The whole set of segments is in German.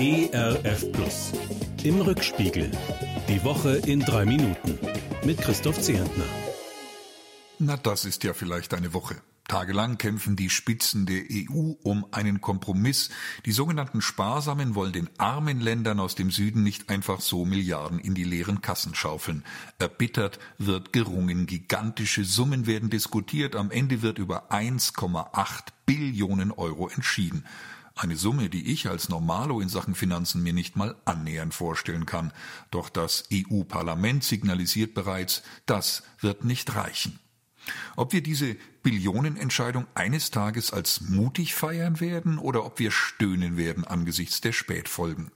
ERF Plus. Im Rückspiegel. Die Woche in drei Minuten. Mit Christoph Zehentner. Na, das ist ja vielleicht eine Woche. Tagelang kämpfen die Spitzen der EU um einen Kompromiss. Die sogenannten Sparsamen wollen den armen Ländern aus dem Süden nicht einfach so Milliarden in die leeren Kassen schaufeln. Erbittert wird gerungen. Gigantische Summen werden diskutiert. Am Ende wird über 1,8 Billionen Euro entschieden. Eine Summe, die ich als Normalo in Sachen Finanzen mir nicht mal annähernd vorstellen kann. Doch das EU-Parlament signalisiert bereits, das wird nicht reichen. Ob wir diese Billionenentscheidung eines Tages als mutig feiern werden oder ob wir stöhnen werden angesichts der Spätfolgen.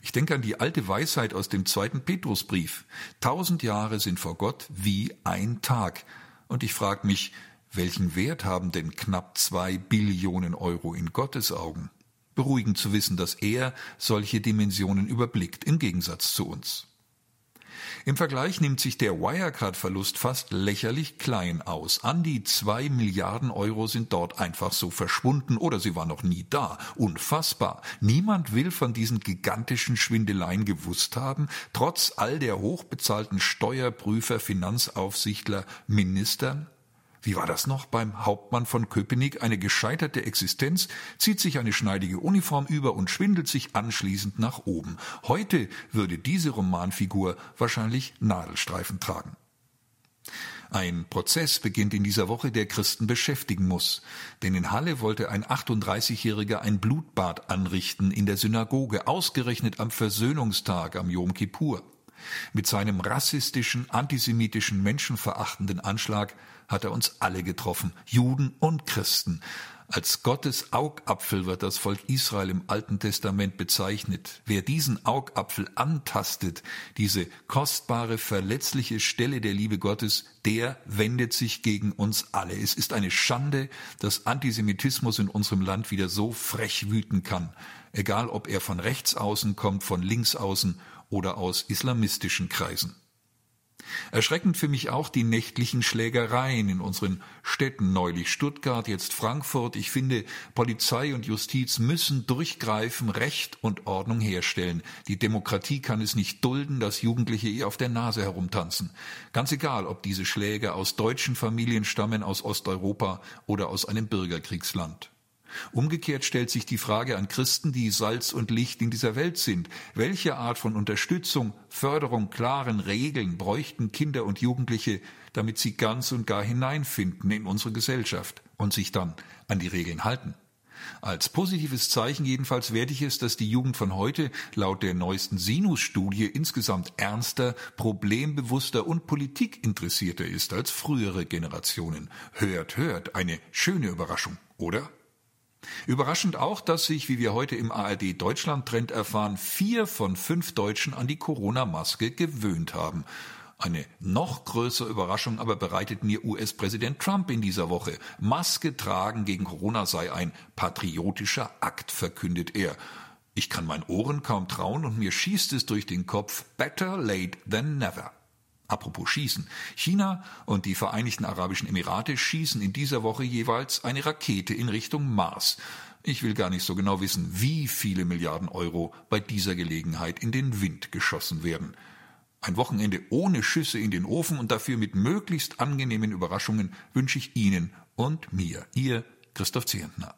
Ich denke an die alte Weisheit aus dem zweiten Petrusbrief. Tausend Jahre sind vor Gott wie ein Tag. Und ich frage mich, welchen Wert haben denn knapp zwei Billionen Euro in Gottes Augen? Beruhigend zu wissen, dass er solche Dimensionen überblickt, im Gegensatz zu uns. Im Vergleich nimmt sich der Wirecard-Verlust fast lächerlich klein aus. An die zwei Milliarden Euro sind dort einfach so verschwunden oder sie waren noch nie da. Unfassbar. Niemand will von diesen gigantischen Schwindeleien gewusst haben, trotz all der hochbezahlten Steuerprüfer, Finanzaufsichtler, Ministern, wie war das noch beim Hauptmann von Köpenick? Eine gescheiterte Existenz, zieht sich eine schneidige Uniform über und schwindelt sich anschließend nach oben. Heute würde diese Romanfigur wahrscheinlich Nadelstreifen tragen. Ein Prozess beginnt in dieser Woche, der Christen beschäftigen muss. Denn in Halle wollte ein 38-Jähriger ein Blutbad anrichten in der Synagoge, ausgerechnet am Versöhnungstag, am Yom Kippur. Mit seinem rassistischen, antisemitischen, menschenverachtenden Anschlag hat er uns alle getroffen, Juden und Christen. Als Gottes Augapfel wird das Volk Israel im Alten Testament bezeichnet. Wer diesen Augapfel antastet, diese kostbare, verletzliche Stelle der Liebe Gottes, der wendet sich gegen uns alle. Es ist eine Schande, dass Antisemitismus in unserem Land wieder so frech wüten kann. Egal ob er von rechts außen kommt, von links außen oder aus islamistischen Kreisen. Erschreckend für mich auch die nächtlichen Schlägereien in unseren Städten neulich Stuttgart, jetzt Frankfurt. Ich finde, Polizei und Justiz müssen durchgreifen, Recht und Ordnung herstellen. Die Demokratie kann es nicht dulden, dass Jugendliche ihr auf der Nase herumtanzen. Ganz egal, ob diese Schläge aus deutschen Familien stammen, aus Osteuropa oder aus einem Bürgerkriegsland. Umgekehrt stellt sich die Frage an Christen, die Salz und Licht in dieser Welt sind. Welche Art von Unterstützung, Förderung, klaren Regeln bräuchten Kinder und Jugendliche, damit sie ganz und gar hineinfinden in unsere Gesellschaft und sich dann an die Regeln halten? Als positives Zeichen jedenfalls werde ich es, dass die Jugend von heute laut der neuesten Sinus-Studie insgesamt ernster, problembewusster und politikinteressierter ist als frühere Generationen. Hört, hört, eine schöne Überraschung, oder? Überraschend auch, dass sich, wie wir heute im ARD Deutschland Trend erfahren, vier von fünf Deutschen an die Corona-Maske gewöhnt haben. Eine noch größere Überraschung aber bereitet mir US-Präsident Trump in dieser Woche. Maske tragen gegen Corona sei ein patriotischer Akt, verkündet er. Ich kann meinen Ohren kaum trauen und mir schießt es durch den Kopf better late than never. Apropos Schießen. China und die Vereinigten Arabischen Emirate schießen in dieser Woche jeweils eine Rakete in Richtung Mars. Ich will gar nicht so genau wissen, wie viele Milliarden Euro bei dieser Gelegenheit in den Wind geschossen werden. Ein Wochenende ohne Schüsse in den Ofen und dafür mit möglichst angenehmen Überraschungen wünsche ich Ihnen und mir, Ihr Christoph Zehentner.